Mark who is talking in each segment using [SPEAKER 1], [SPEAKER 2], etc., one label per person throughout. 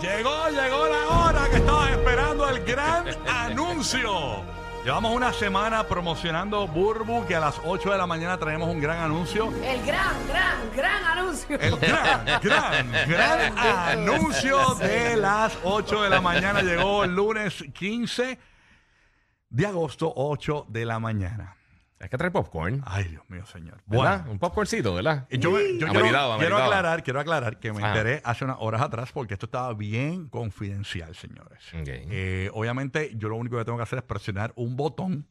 [SPEAKER 1] Llegó, llegó la hora que estabas esperando el gran anuncio. Llevamos una semana promocionando Burbu, que a las 8 de la mañana traemos un gran anuncio.
[SPEAKER 2] El gran, gran, gran anuncio.
[SPEAKER 1] El gran, gran, gran anuncio de las 8 de la mañana llegó el lunes 15 de agosto, 8 de la mañana.
[SPEAKER 3] Es que trae popcorn.
[SPEAKER 1] Ay, Dios mío, señor.
[SPEAKER 3] ¿Verdad?
[SPEAKER 1] Bueno,
[SPEAKER 3] Un popcorncito, ¿verdad?
[SPEAKER 1] yo, me- yo quiero,
[SPEAKER 3] Ameritado,
[SPEAKER 1] quiero
[SPEAKER 3] ameritado.
[SPEAKER 1] aclarar, quiero aclarar que me enteré hace unas horas atrás porque esto estaba bien confidencial, señores.
[SPEAKER 3] Ok.
[SPEAKER 1] Eh, obviamente, yo lo único que tengo que hacer es presionar un botón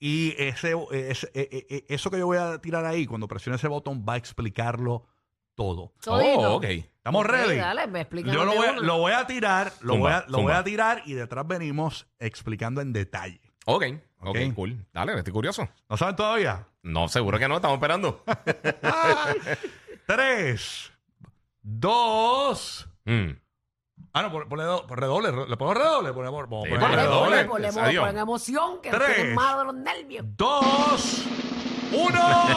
[SPEAKER 1] y ese, ese- eh, eh, eh, eso que yo voy a tirar ahí, cuando presione ese botón, va a explicarlo todo.
[SPEAKER 2] Todito.
[SPEAKER 3] Oh, ok.
[SPEAKER 1] ¿Estamos
[SPEAKER 2] Ok,
[SPEAKER 1] ready?
[SPEAKER 2] dale, me explican
[SPEAKER 1] Yo lo
[SPEAKER 2] de
[SPEAKER 1] voy, a,
[SPEAKER 2] una.
[SPEAKER 1] lo voy a tirar, lo,
[SPEAKER 3] Zumba,
[SPEAKER 1] voy a, lo voy
[SPEAKER 3] zumba.
[SPEAKER 1] a tirar y detrás venimos explicando en detalle.
[SPEAKER 3] Ok,
[SPEAKER 1] Ok.
[SPEAKER 3] ok, cool. Dale, estoy curioso.
[SPEAKER 1] ¿No saben todavía?
[SPEAKER 3] No, seguro que no, estamos esperando.
[SPEAKER 1] Tres, dos.
[SPEAKER 3] Mm.
[SPEAKER 1] Ah, no, ponle, do- pon redoble. re- ¿Le pongo redoble? Ponemos, vamos a
[SPEAKER 3] Sí,
[SPEAKER 1] poner
[SPEAKER 3] ponle
[SPEAKER 2] Dale,
[SPEAKER 1] redoble.
[SPEAKER 2] ponle, ponle,
[SPEAKER 3] Adiós.
[SPEAKER 2] ponle emoción, que
[SPEAKER 1] Tres.
[SPEAKER 2] estoy malo de los nervios.
[SPEAKER 1] Dos, uno.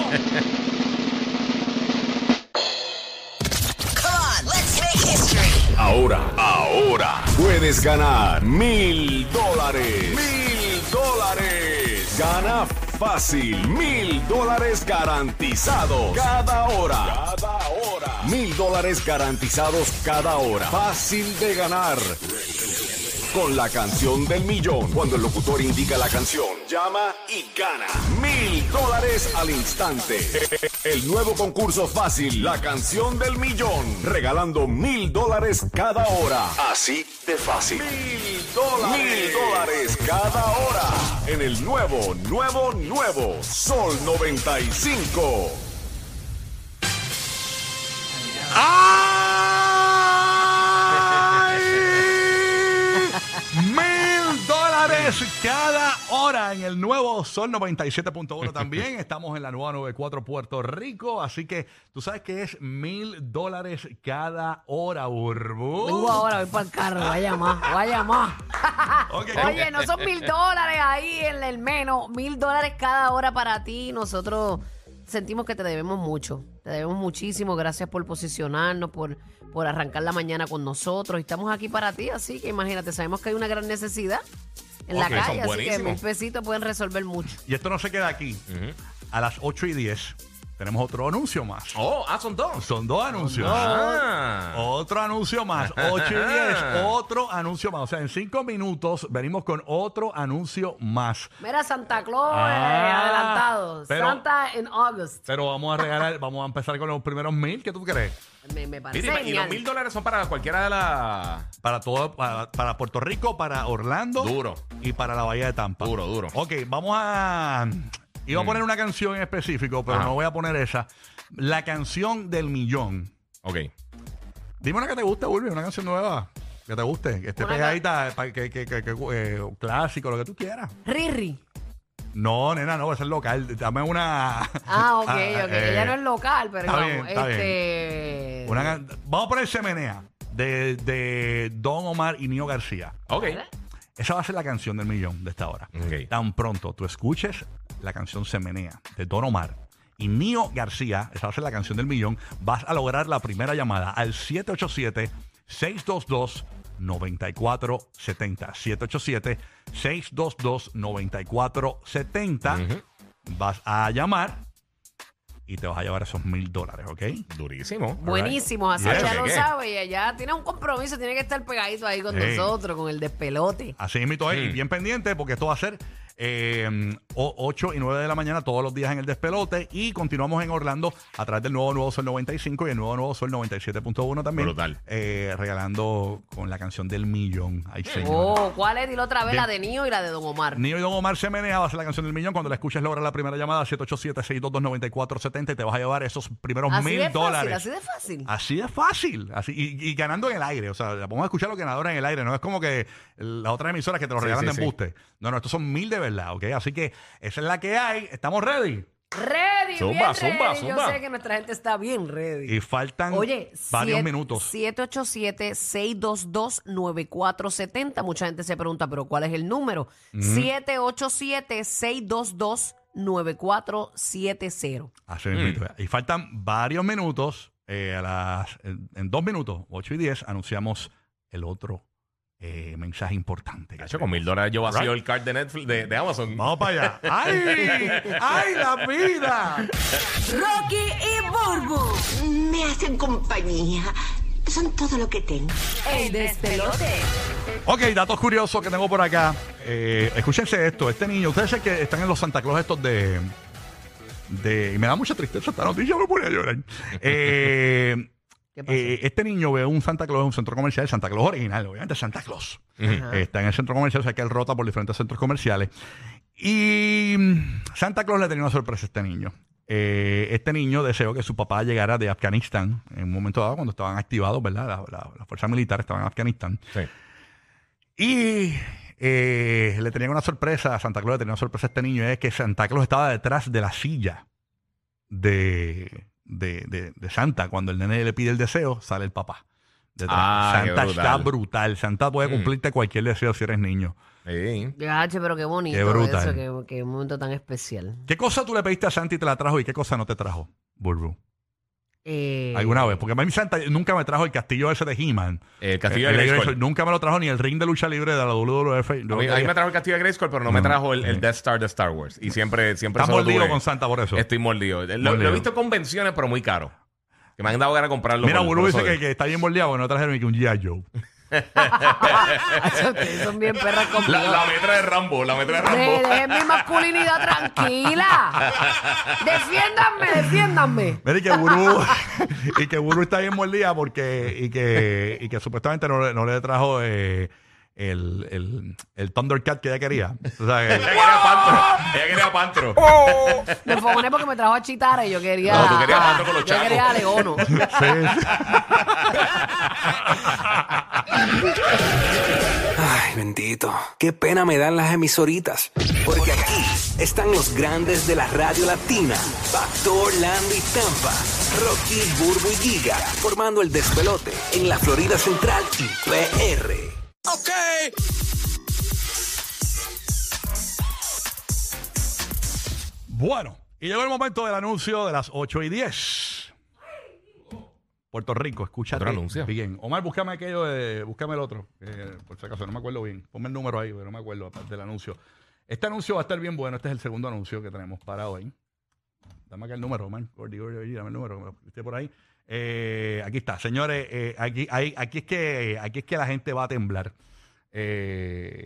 [SPEAKER 4] Ahora, ahora puedes ganar mil dólares. Dólares. Gana fácil. Mil dólares garantizados. Cada hora. Cada hora. Mil dólares garantizados cada hora. Fácil de ganar. Con la canción del millón. Cuando el locutor indica la canción, llama y gana mil dólares al instante. El nuevo concurso fácil, la canción del millón. Regalando mil dólares cada hora. Así de fácil. Mil dólares. Mil dólares cada hora. En el nuevo, nuevo, nuevo Sol 95.
[SPEAKER 1] ¡Ay! Cada hora en el nuevo Sol 97.1 también. Estamos en la nueva 94 Puerto Rico. Así que tú sabes que es mil dólares cada hora, Urbu.
[SPEAKER 2] Vengo ahora, voy para el carro, vaya más, vaya más. Oye, no son mil dólares ahí en el menos, mil dólares cada hora para ti. Nosotros sentimos que te debemos mucho, te debemos muchísimo. Gracias por posicionarnos, por, por arrancar la mañana con nosotros. Y estamos aquí para ti, así que imagínate, sabemos que hay una gran necesidad en la
[SPEAKER 3] Ok, son
[SPEAKER 2] calle, así que
[SPEAKER 3] buenísimos.
[SPEAKER 2] mil pesitos pueden resolver mucho.
[SPEAKER 1] Y esto no se queda aquí. A las 8 y 10 tenemos otro anuncio más.
[SPEAKER 3] Oh, ah, son dos.
[SPEAKER 1] Son dos anuncios.
[SPEAKER 3] Ah.
[SPEAKER 1] Otro anuncio más. 8 y 10, otro anuncio más. O sea, en 5 minutos venimos con otro anuncio más.
[SPEAKER 2] Mira, Santa Claus eh,
[SPEAKER 1] Ah,
[SPEAKER 2] adelantado.
[SPEAKER 1] pero-
[SPEAKER 2] Santa en August.
[SPEAKER 1] Pero vamos a regalar, vamos a empezar con los primeros mil. ¿Qué tú crees?
[SPEAKER 2] Me, me parece
[SPEAKER 3] Mira, y
[SPEAKER 2] genial.
[SPEAKER 3] los mil dólares son para cualquiera de las.
[SPEAKER 1] Para todo, para, para Puerto Rico, para Orlando.
[SPEAKER 3] Duro.
[SPEAKER 1] Y para la Bahía de Tampa.
[SPEAKER 3] Duro, duro.
[SPEAKER 1] Ok, vamos a. Iba a poner una canción en específico, pero
[SPEAKER 3] Ajá.
[SPEAKER 1] no voy a poner esa. La canción del millón.
[SPEAKER 3] Ok.
[SPEAKER 1] Dime una que te guste, Ulvi, una canción nueva. Que te guste, que esté
[SPEAKER 2] Una
[SPEAKER 1] pegadita, pa- que, que, que, que, eh, clásico, lo que tú quieras.
[SPEAKER 2] Riri.
[SPEAKER 1] No, nena, no, ese es local. Dame una.
[SPEAKER 2] Ah, ok, ok.
[SPEAKER 1] eh,
[SPEAKER 2] Ella no es local, pero
[SPEAKER 1] está
[SPEAKER 2] vamos.
[SPEAKER 1] bien, está
[SPEAKER 2] este.
[SPEAKER 1] una can- vamos a poner Semenea de, de Don Omar y Nio García.
[SPEAKER 3] Ok.
[SPEAKER 1] Esa va a ser la canción del millón de esta hora.
[SPEAKER 3] Ok.
[SPEAKER 1] Tan pronto tú escuches la canción Semenea de Don Omar y Nio García, esa va a ser la canción del millón, vas a lograr la primera llamada al 787-622-9470. 787-622-9470. Vas a llamar y te vas a llevar esos mil dólares, ¿ok?
[SPEAKER 3] Durísimo.
[SPEAKER 2] Buenísimo, así
[SPEAKER 3] ¿Qué,
[SPEAKER 2] lo
[SPEAKER 3] qué?
[SPEAKER 2] sabe y ella tiene un compromiso, tiene que estar pegadito ahí con nosotros, con el despelote.
[SPEAKER 1] Así mismo es, y
[SPEAKER 3] Mm.
[SPEAKER 1] bien pendiente porque esto va a ser eh, 8 y 9 de la mañana todos los días en el despelote y continuamos en Orlando a través del nuevo Nuevo Sol 95 y el nuevo Nuevo Sol 97.1 también.
[SPEAKER 3] Brutal.
[SPEAKER 1] Eh, regalando con la canción del millón. Ay, señor.
[SPEAKER 2] Oh, ¿cuál es? Dilo otra vez,
[SPEAKER 1] Bien.
[SPEAKER 2] la de Nio y la de Don Omar.
[SPEAKER 1] Nio y Don Omar se menea, va a ser la canción del millón. Cuando la escuches, logra la primera llamada 787-622-9470 y te vas a llevar esos primeros
[SPEAKER 2] así de
[SPEAKER 1] mil
[SPEAKER 2] fácil,
[SPEAKER 1] dólares.
[SPEAKER 2] así de fácil.
[SPEAKER 1] Así de fácil. Así, y, y ganando en el aire. O sea, vamos a escuchar los ganadores en el aire. No es como que las otras emisoras que te lo
[SPEAKER 3] Sí,
[SPEAKER 1] regalan
[SPEAKER 3] sí,
[SPEAKER 1] de
[SPEAKER 3] sí.
[SPEAKER 1] embuste. No, no, estos son mil de verdad, ¿ok? Así que esa es la que hay. ¿Estamos ready?
[SPEAKER 2] Ready,
[SPEAKER 3] Zumba,
[SPEAKER 2] bien
[SPEAKER 3] zumba,
[SPEAKER 2] ready.
[SPEAKER 3] zumba.
[SPEAKER 2] Yo sé que nuestra gente está bien ready.
[SPEAKER 1] Y faltan
[SPEAKER 2] Oye,
[SPEAKER 1] varios
[SPEAKER 2] siete-
[SPEAKER 1] minutos.
[SPEAKER 2] 787-622-9470. Mucha gente se pregunta, ¿pero cuál es el número? 787-622-9470.
[SPEAKER 1] Así mismito. Y faltan varios minutos. eh, a las, en, en dos minutos, 8 y 10, anunciamos el otro eh, mensaje importante.
[SPEAKER 3] Cacho, con mil dólares yo vacío
[SPEAKER 1] Right.
[SPEAKER 3] el card de Netflix, de, de Amazon.
[SPEAKER 1] Vamos para allá. ¡Ay! ¡Ay, la vida!
[SPEAKER 5] Rocky y Burbu,
[SPEAKER 6] Me hacen compañía. Son todo lo que tengo.
[SPEAKER 5] el despelote.
[SPEAKER 1] Ok, datos curiosos que tengo por acá. Eh, escúchense esto. Este niño, ustedes saben que están en los Santa Claus estos de... de y me da mucha tristeza esta noticia, me pone a llorar. Eh,
[SPEAKER 2] ¿Qué pasó?
[SPEAKER 1] eh, este niño ve un Santa Claus en un centro comercial, Santa Claus original, obviamente Santa Claus.
[SPEAKER 2] Ajá.
[SPEAKER 1] Está en el centro comercial, o sea que él rota por diferentes centros comerciales. Y mm, Santa Claus le tenía una sorpresa a este niño. Eh, este niño deseó que su papá llegara de Afganistán en un momento dado, cuando estaban activados, ¿verdad? La- la- Las fuerzas militares estaban en Afganistán.
[SPEAKER 3] Sí.
[SPEAKER 1] Y eh, le tenían una sorpresa, a Santa Claus le tenía una sorpresa a este niño, es que Santa Claus estaba detrás de la silla de, de, de- de Santa. Cuando el nene le pide el deseo, sale el papá. detrás.
[SPEAKER 3] Ah, qué
[SPEAKER 1] Santa está
[SPEAKER 3] brutal.
[SPEAKER 1] Santa puede
[SPEAKER 3] Mm.
[SPEAKER 1] cumplirte cualquier deseo si eres niño.
[SPEAKER 3] Sí.
[SPEAKER 2] Gache, pero qué bonito
[SPEAKER 1] Qué brutal.
[SPEAKER 2] eso, qué, qué momento tan especial.
[SPEAKER 1] ¿Qué cosa tú le pediste a Santa y te la trajo y qué cosa no te trajo, Burbu?
[SPEAKER 2] Eh,
[SPEAKER 1] ¿Alguna vez? Porque a mí Santa nunca me trajo el castillo ese de He-Man.
[SPEAKER 3] El castillo
[SPEAKER 1] Eh,
[SPEAKER 3] de
[SPEAKER 1] eh,
[SPEAKER 3] Grayskull.
[SPEAKER 1] Nunca me lo trajo ni el ring de lucha libre de la WWF.
[SPEAKER 3] A mí, a mí me trajo el castillo de Grayskull, pero no, me
[SPEAKER 1] No.
[SPEAKER 3] trajo el, el Death Star de Star Wars. Y siempre, siempre
[SPEAKER 1] Estás mordido con Santa por eso.
[SPEAKER 3] Estoy mordido. Lo, lo
[SPEAKER 1] Mordido.
[SPEAKER 3] he visto en convenciones, pero muy caro. Que me han dado ganas de comprarlo.
[SPEAKER 1] Mira,
[SPEAKER 3] por
[SPEAKER 1] dice que,
[SPEAKER 3] de-
[SPEAKER 1] que está bien bordeado porque no trajeron ni que un G.I. Joe.
[SPEAKER 2] Ustedes son bien perras conmigo.
[SPEAKER 3] La, la metra de Rambo, la metra de Rambo.
[SPEAKER 2] De- dejen mi masculinidad tranquila. Defiéndanme, defiéndanme.
[SPEAKER 1] Mira, y que Burbu, y que Burbu está bien mordida porque, y que, y que supuestamente no, le- no le trajo eh, el, el, el Thundercat que ella quería. O sea, que-
[SPEAKER 3] Ella quería Pantro. Ella quería Pantro.
[SPEAKER 2] Me enfogoné porque me trajo a Chitara y yo quería.
[SPEAKER 3] No, tú querías Pantro con los
[SPEAKER 2] Yo
[SPEAKER 3] chacos.
[SPEAKER 2] quería a Leono.
[SPEAKER 1] sí, sí.
[SPEAKER 7] Ay, bendito. Qué pena me dan las emisoritas. Porque aquí están los grandes de la radio latina. Pastor, Landy, Tampa. Rocky, Burbu y Giga. Formando el despelote en la Florida Central y PR.
[SPEAKER 1] Bueno, y llegó el momento del anuncio de las 8 y 10. Puerto Rico, escúchate.
[SPEAKER 3] Otro anuncio.
[SPEAKER 1] Bien. Omar, búscame aquello de. Búscame el otro. eh, por si acaso, no me acuerdo bien. Ponme el número ahí, pero no me acuerdo aparte del anuncio. Este anuncio va a estar bien bueno. Este es el segundo anuncio que tenemos para hoy. Dame acá el número, Omar. Dame el número, pusiste por ahí. Eh, aquí está, señores. eh, aquí, ahí- aquí, es que, aquí es que la gente va a temblar.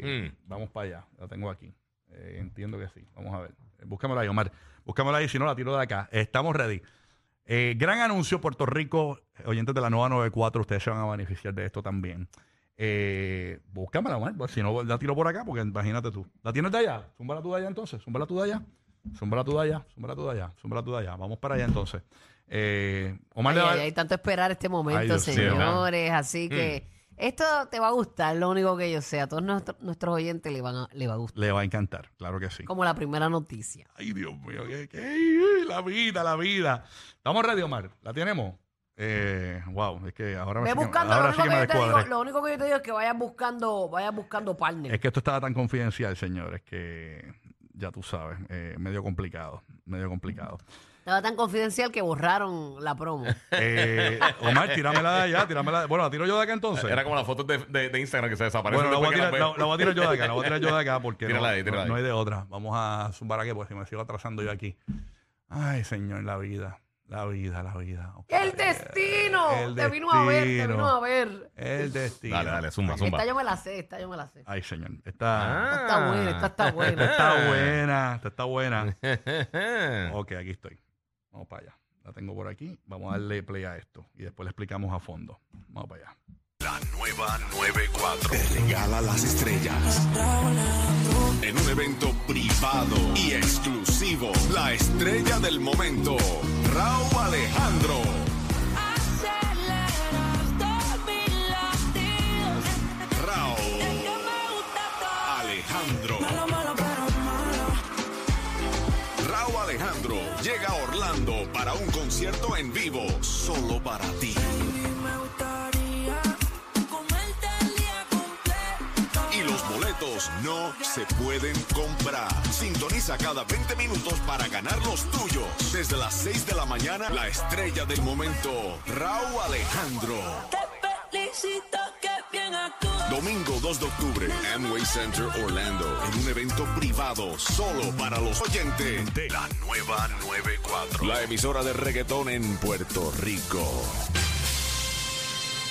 [SPEAKER 3] Mm.
[SPEAKER 1] Vamos para allá. La tengo aquí. Entiendo que sí. Vamos a ver. Búscamela ahí, Omar. Búscamela ahí, si no la tiro de acá. Estamos ready. Eh, gran anuncio, Puerto Rico. Oyentes de la nueva 94, ustedes se van a beneficiar de esto también. Eh, búscamela, Omar. si no, la tiro por acá, porque imagínate tú. ¿La tienes de allá? Zúmbala tú de allá entonces. Zúmbala tú de allá. Zúmbala tú de allá. Zúmbala tú de allá. Zúmbala tú de allá. Vamos para allá entonces. Eh, Omar
[SPEAKER 2] Ay,
[SPEAKER 1] le va-
[SPEAKER 2] ay, hay tanto esperar este
[SPEAKER 1] Ay,
[SPEAKER 2] momento,
[SPEAKER 1] Dios mío.
[SPEAKER 2] señores. Así que
[SPEAKER 3] Mm.
[SPEAKER 2] Esto te va a gustar, lo único que yo sé. A todos nuestro- nuestros oyentes le, van a, le va a gustar.
[SPEAKER 1] le va a encantar, claro que sí.
[SPEAKER 2] Como la primera noticia.
[SPEAKER 1] Ay, Dios mío, qué, qué- ay, la vida, la vida. ¿Estamos ready, Omar? ¿La tenemos? Eh, wow, es que ahora
[SPEAKER 2] Ve
[SPEAKER 1] sí que-
[SPEAKER 2] buscando, lo
[SPEAKER 1] ahora sí
[SPEAKER 2] único,
[SPEAKER 1] que
[SPEAKER 2] que
[SPEAKER 1] me
[SPEAKER 2] yo te digo,
[SPEAKER 1] descuadré.
[SPEAKER 2] lo único que yo te digo es que vayas buscando, vayas buscando partner.
[SPEAKER 1] Es que esto estaba tan confidencial, señores, que ya tú sabes, eh, medio complicado, medio complicado.
[SPEAKER 2] Estaba tan confidencial que borraron la promo.
[SPEAKER 1] Eh, Omar, tíramela de allá, tíramela. de- Bueno, la tiro yo de acá entonces.
[SPEAKER 3] Era como las fotos de, de- de Instagram que se desaparecen.
[SPEAKER 1] Bueno, la voy, a
[SPEAKER 3] después que
[SPEAKER 1] tirar,
[SPEAKER 3] las
[SPEAKER 1] la- la voy a tirar yo de acá, la voy a tirar yo de acá porque no,
[SPEAKER 3] Tírala ahí,
[SPEAKER 1] no-
[SPEAKER 3] tírala
[SPEAKER 1] no
[SPEAKER 3] ahí.
[SPEAKER 1] hay de otra. Vamos a zumbar aquí porque si me sigo atrasando yo aquí. Ay, señor, la vida, la vida, la vida.
[SPEAKER 2] ¡El destino!
[SPEAKER 1] El
[SPEAKER 2] te vino a ver, te
[SPEAKER 1] destino.
[SPEAKER 2] vino a ver.
[SPEAKER 1] El destino.
[SPEAKER 3] Dale, dale, zumba, zumba.
[SPEAKER 2] Esta yo me la sé, esta yo me la sé.
[SPEAKER 1] Ay, señor. Esta,
[SPEAKER 2] Esta está buena, esta está
[SPEAKER 1] esta
[SPEAKER 2] buena.
[SPEAKER 1] está buena. Esta está buena. Ok, aquí estoy. Vamos para allá. La tengo por aquí. Vamos a darle play a esto. Y después le explicamos a fondo. Vamos para allá.
[SPEAKER 4] La nueva 94 te regala las estrellas. En un evento privado y exclusivo, la estrella del momento, Raúl Alejandro. Un concierto en vivo, solo para ti. Y los boletos no se pueden comprar. Sintoniza cada 20 minutos para ganar los tuyos. Desde las 6 de la mañana, la estrella del momento, Raúl Alejandro.
[SPEAKER 5] Te felicito
[SPEAKER 4] Domingo 2 de octubre, Amway Center Orlando, en un evento privado solo para los oyentes de la nueva 94. La emisora de reggaetón en Puerto Rico.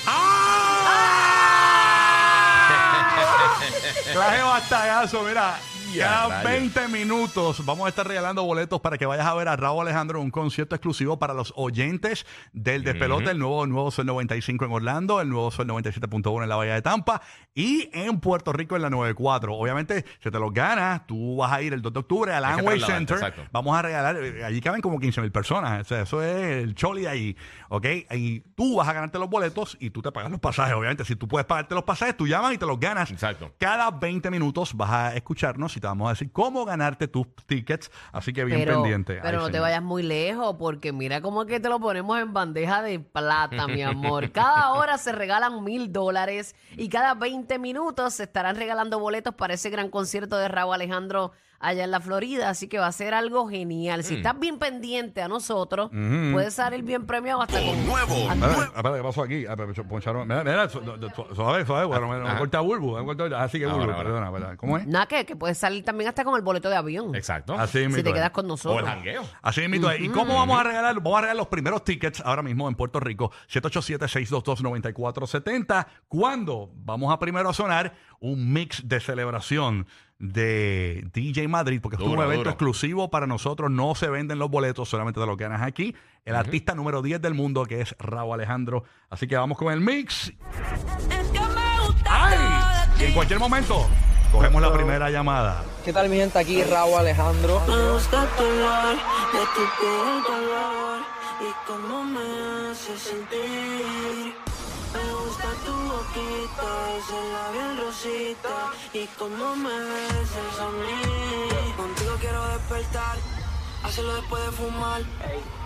[SPEAKER 1] Traje bastagazo, mira. Cada
[SPEAKER 3] rayos.
[SPEAKER 1] 20 minutos vamos a estar regalando boletos para que vayas a ver a Raúl Alejandro un concierto exclusivo para los oyentes del Despelote, el nuevo, nuevo Sol 95 en Orlando, el nuevo Sol 97.1 en la Bahía de Tampa y en Puerto Rico en la 94. Obviamente, si te los ganas, tú vas a ir el 2 de octubre al Amway Center.
[SPEAKER 3] exacto.
[SPEAKER 1] Vamos a regalar, eh, allí caben como 15 mil personas. O sea, eso es el choli ahí, ¿ok? Y tú vas a ganarte los boletos y tú te pagas los pasajes. Obviamente, si tú puedes pagarte los pasajes, tú llamas y te los ganas.
[SPEAKER 3] Exacto.
[SPEAKER 1] Cada 20 minutos vas a escucharnos y te vamos a decir cómo ganarte tus tickets. Así que bien
[SPEAKER 2] pero,
[SPEAKER 1] pendiente.
[SPEAKER 2] Pero
[SPEAKER 1] Ay,
[SPEAKER 2] no te vayas muy lejos, porque mira cómo que te lo ponemos en bandeja de plata, mi amor. Cada hora se regalan mil dólares y cada 20 minutos se estarán regalando boletos para ese gran concierto de Raúl Alejandro allá en la Florida. Así que va a ser algo genial.
[SPEAKER 1] Mm.
[SPEAKER 2] Si estás bien pendiente a nosotros, puedes salir bien premiado hasta con.
[SPEAKER 4] Nuevo,
[SPEAKER 1] Espera, espera, ¿qué pasó aquí? Ah, pero poncharon- Mira, mira, su- su- suave, suave. Bueno, me, corta me corta- Así que
[SPEAKER 3] Ahora,
[SPEAKER 1] Bulbu,
[SPEAKER 3] ahora.
[SPEAKER 1] perdona, perdona. ¿Cómo es?
[SPEAKER 2] Nada, que, que puedes salir también hasta con el boleto de avión.
[SPEAKER 3] Exacto.
[SPEAKER 1] Así
[SPEAKER 2] Si
[SPEAKER 1] mismo
[SPEAKER 2] te
[SPEAKER 1] es.
[SPEAKER 2] quedas con
[SPEAKER 3] O el
[SPEAKER 2] nosotros.
[SPEAKER 3] jangueo.
[SPEAKER 1] Así mismo es. ¿Y cómo vamos a regalar? Vamos a regalar los primeros tickets ahora mismo en Puerto Rico. 787-622-9470. ¿Cuándo? Vamos a primero a sonar un mix de celebración de DJ Madrid, porque es un evento
[SPEAKER 3] duro.
[SPEAKER 1] exclusivo para nosotros. No se venden los boletos, solamente te lo ganas aquí. El artista número 10 del mundo, que es Raúl Alejandro. Así que vamos con el mix. ¡Ay! Y en cualquier momento, cogemos la primera llamada.
[SPEAKER 8] ¿Qué tal mi gente? Aquí Raúl Alejandro.
[SPEAKER 5] Me gusta tu de tu piel y cómo me hace sentir. Gusta tu boquita, ese labial rosita y cómo me besas a mí. Contigo quiero despertar, hacerlo después de fumar.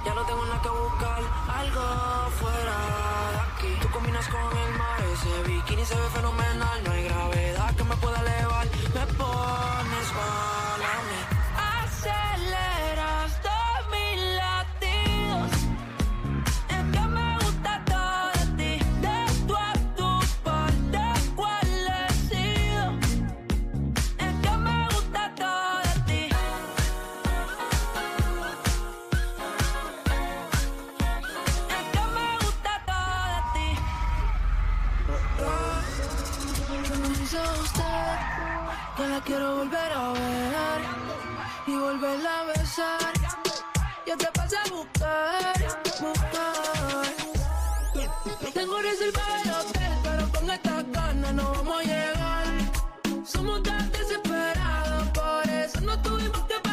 [SPEAKER 5] Ya no tengo nada que buscar, algo fuera de aquí. Tú combinas con el mar, ese bikini se ve fenomenal. No hay gravedad que me pueda elevar, me pones mal llegar. Somos tan desesperados, por eso no tuvimos que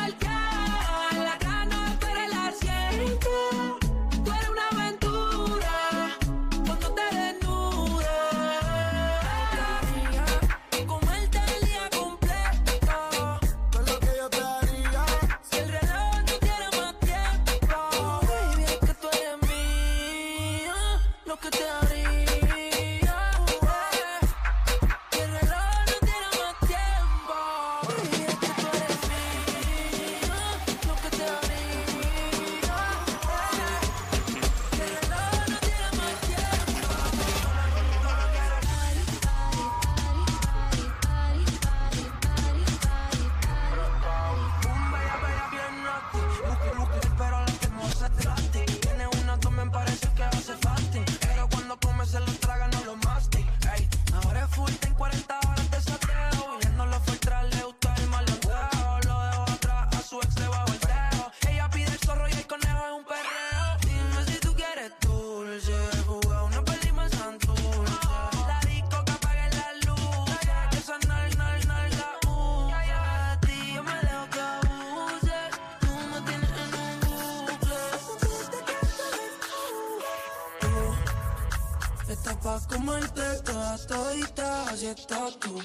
[SPEAKER 5] comerte todas toditas Así estás tú.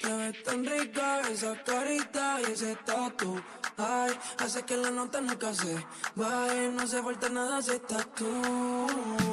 [SPEAKER 5] Te ves tan rica esa carita y ese tatu. Ay, hace que la nota nunca se vaya No hace falta nada si estás tú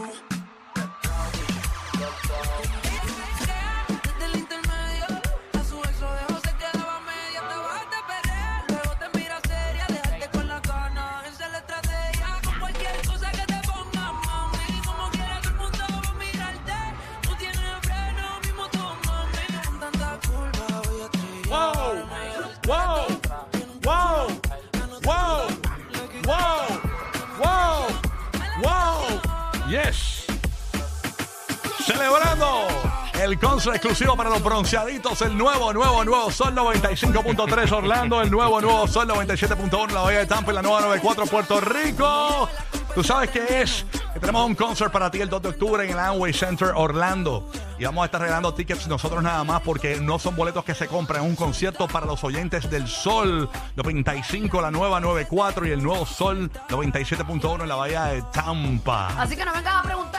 [SPEAKER 5] el
[SPEAKER 1] concert exclusivo para los bronceaditos, el nuevo, nuevo, nuevo Sol 95.3 Orlando, el nuevo, nuevo Sol 97.1 la Bahía de Tampa y la nueva 94 Puerto Rico. Tú sabes qué es. Tenemos un concert para ti el 2 de octubre en el Amway Center Orlando. Y vamos a estar regalando tickets nosotros nada más porque no son boletos que se compran. Un concierto para los oyentes del Sol 95, la nueva 94 y el nuevo Sol 97.1 en la Bahía de Tampa.
[SPEAKER 2] Así que no vengas a preguntar,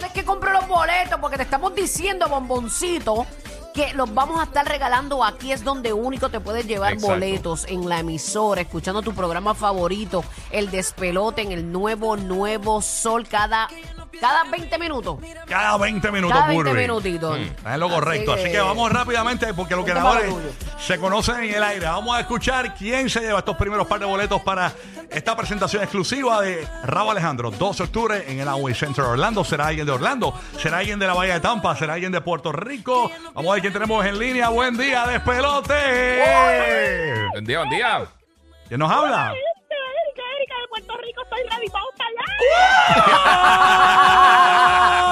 [SPEAKER 2] dónde es que compro los boletos, porque te estamos diciendo, bomboncito, que los vamos a estar regalando aquí es donde único te puedes llevar
[SPEAKER 3] Exacto.
[SPEAKER 2] boletos en la emisora, escuchando tu programa favorito, el despelote en el nuevo, nuevo sol cada, cada 20 minutos.
[SPEAKER 1] Cada 20 minutos,
[SPEAKER 2] Cada 20
[SPEAKER 1] Burby.
[SPEAKER 2] minutitos.
[SPEAKER 1] Es lo
[SPEAKER 2] Así
[SPEAKER 1] correcto. Así
[SPEAKER 2] que-
[SPEAKER 1] que vamos rápidamente porque los ganadores se conocen en el aire. Vamos a escuchar quién se lleva estos primeros par de boletos para esta presentación exclusiva de Rabo Alejandro. 2 de octubre en el Amway Center Orlando. ¿Será alguien de Orlando? ¿Será alguien de la Bahía de Tampa? ¿Será alguien de Puerto Rico? Vamos a ver quién tenemos en línea. Buen día, despelote.
[SPEAKER 3] Buen día, buen día.
[SPEAKER 1] ¿Quién nos habla?
[SPEAKER 2] Uh!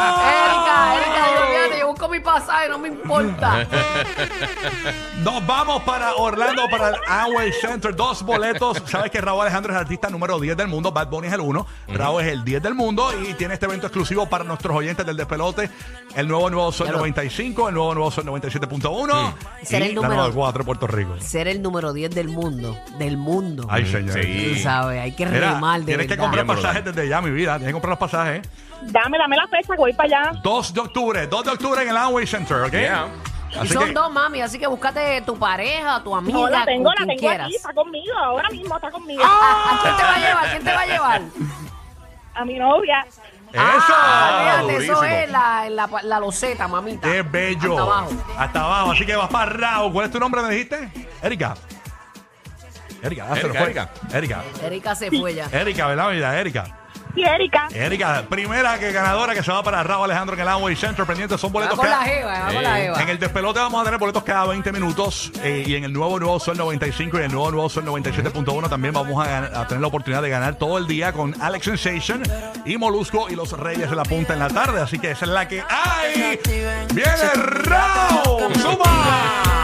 [SPEAKER 2] pasaje, no me importa.
[SPEAKER 1] Nos vamos para Orlando, para el Amway Center. Dos boletos. Sabes que Raúl Alejandro es el artista número 10 del mundo. Bad Bunny es el 1. Raúl es el 10 del mundo. Y tiene este evento exclusivo para nuestros oyentes del despelote. El nuevo Nuevo Sol
[SPEAKER 2] Claro.
[SPEAKER 1] 95. El nuevo Nuevo Sol 97.1.
[SPEAKER 2] Será
[SPEAKER 1] Y
[SPEAKER 2] el
[SPEAKER 1] la
[SPEAKER 2] número-
[SPEAKER 1] 94 Puerto Rico.
[SPEAKER 2] Ser el número 10 del mundo, del mundo.
[SPEAKER 1] Ay, señor.
[SPEAKER 3] Sí.
[SPEAKER 2] Tú sabes, hay que
[SPEAKER 1] Mira,
[SPEAKER 2] remar de
[SPEAKER 1] tienes que comprar pasajes desde ya, mi vida. Tienes que comprar los pasajes.
[SPEAKER 9] Dame, dame la fecha que voy para allá.
[SPEAKER 1] 2 de octubre. 2 de octubre en el Amway Center, ¿ok?
[SPEAKER 3] Yeah.
[SPEAKER 2] Y
[SPEAKER 1] Así
[SPEAKER 2] son
[SPEAKER 1] que-
[SPEAKER 2] dos, mami, así que búscate tu pareja, tu amiga,
[SPEAKER 9] No, la tengo,
[SPEAKER 2] con
[SPEAKER 9] la
[SPEAKER 2] quien
[SPEAKER 9] tengo
[SPEAKER 2] quieras.
[SPEAKER 9] aquí, está conmigo, ahora mismo está conmigo.
[SPEAKER 2] ¿A quién te va a llevar? ¿Quién te va a llevar?
[SPEAKER 9] A mi novia.
[SPEAKER 1] ¡Eso!
[SPEAKER 2] Ah, fíjate, eso
[SPEAKER 3] durísimo.
[SPEAKER 2] es la, la, la loseta, mamita.
[SPEAKER 1] ¡Qué bello!
[SPEAKER 2] Hasta abajo.
[SPEAKER 1] Hasta abajo. Así que vas para Raúl. ¿Cuál es tu nombre, me dijiste? Erika. Erika, ah, se nos
[SPEAKER 3] Erika,
[SPEAKER 1] fue. Erika.
[SPEAKER 2] Erika se fue ya.
[SPEAKER 1] Erika, ¿verdad, vida? Erika.
[SPEAKER 9] Sí, Erika.
[SPEAKER 1] Erika, primera que ganadora que se va para Raúl Alejandro en el Amway Center. Pendiente, son boletos
[SPEAKER 2] con la
[SPEAKER 1] cada-
[SPEAKER 2] jeva, va con la jeva.
[SPEAKER 1] En el despelote vamos a tener boletos cada 20 minutos eh, y en el nuevo Nuevo Sol 95 y el nuevo Nuevo Sol 97.1 también vamos a, gan- a tener la oportunidad de ganar todo el día con Alex Sensation y Molusco y los Reyes de la Punta en la tarde. Así que esa es la que hay. ¡Viene Raúl! ¡Suma!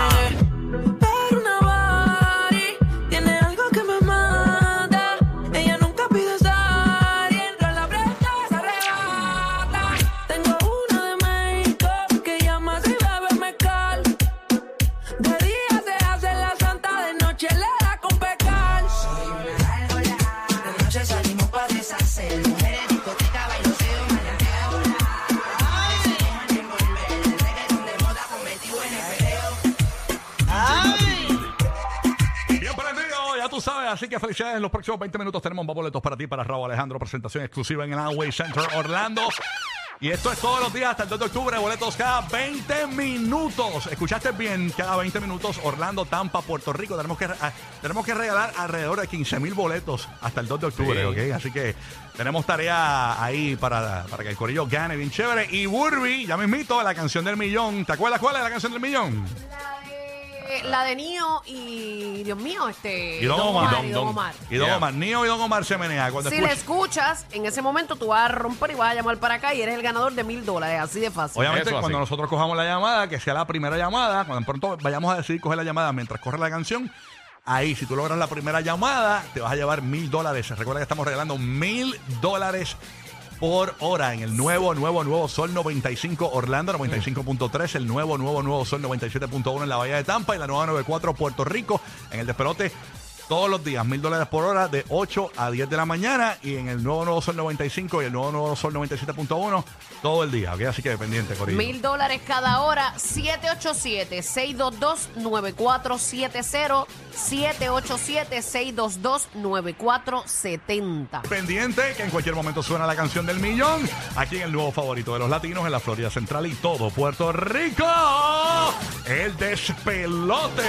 [SPEAKER 5] En
[SPEAKER 1] los próximos 20 minutos tenemos más boletos para ti, para Raúl Alejandro. Presentación exclusiva en el Amway Center Orlando. Y esto es todos los días hasta el 2 de octubre. Boletos cada 20 minutos. Escuchaste bien, cada 20 minutos. Orlando, Tampa, Puerto Rico. Tenemos que, ah, tenemos que regalar alrededor de 15 mil boletos hasta el 2 de octubre,
[SPEAKER 3] Sí.
[SPEAKER 1] ¿ok? Así que tenemos tarea ahí para, para que el corillo gane bien chévere. Y Burby, ya me invito a la canción del millón. ¿Te acuerdas cuál es la canción del millón?
[SPEAKER 2] Eh, La de Nio y, Dios mío, este...
[SPEAKER 1] Y Don Omar.
[SPEAKER 2] y Don Omar.
[SPEAKER 1] Y Don
[SPEAKER 3] Yeah.
[SPEAKER 1] Omar, Nio y Don Omar se menea. Cuando
[SPEAKER 2] Si le escuchas, en ese momento tú vas a romper y vas a llamar para acá y eres el ganador de mil dólares, así de fácil.
[SPEAKER 1] Obviamente,
[SPEAKER 3] Eso
[SPEAKER 1] cuando
[SPEAKER 3] así.
[SPEAKER 1] nosotros cojamos la llamada, que sea la primera llamada, cuando pronto vayamos a decidir coger la llamada mientras corre la canción, ahí, si tú logras la primera llamada, te vas a llevar mil dólares. Recuerda que estamos regalando mil dólares por hora en el nuevo, nuevo, nuevo Sol 95 Orlando 95.3, el nuevo, nuevo, nuevo Sol 97.1 en la Bahía de Tampa y la nueva 94 Puerto Rico en el despelote. Todos los días, mil dólares por hora de 8 a 10 de la mañana y en el nuevo Nuevo Sol 95 y el nuevo Nuevo Sol 97.1 todo el día, ¿ok? Así que pendiente, Corillo.
[SPEAKER 2] Mil dólares cada hora, 787-622-9470, 787-622-9470.
[SPEAKER 1] Pendiente que en cualquier momento suena la canción del millón aquí en el nuevo favorito de los latinos en la Florida Central y todo Puerto Rico. El despelote.